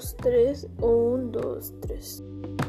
2, 3, 1, 2, 3.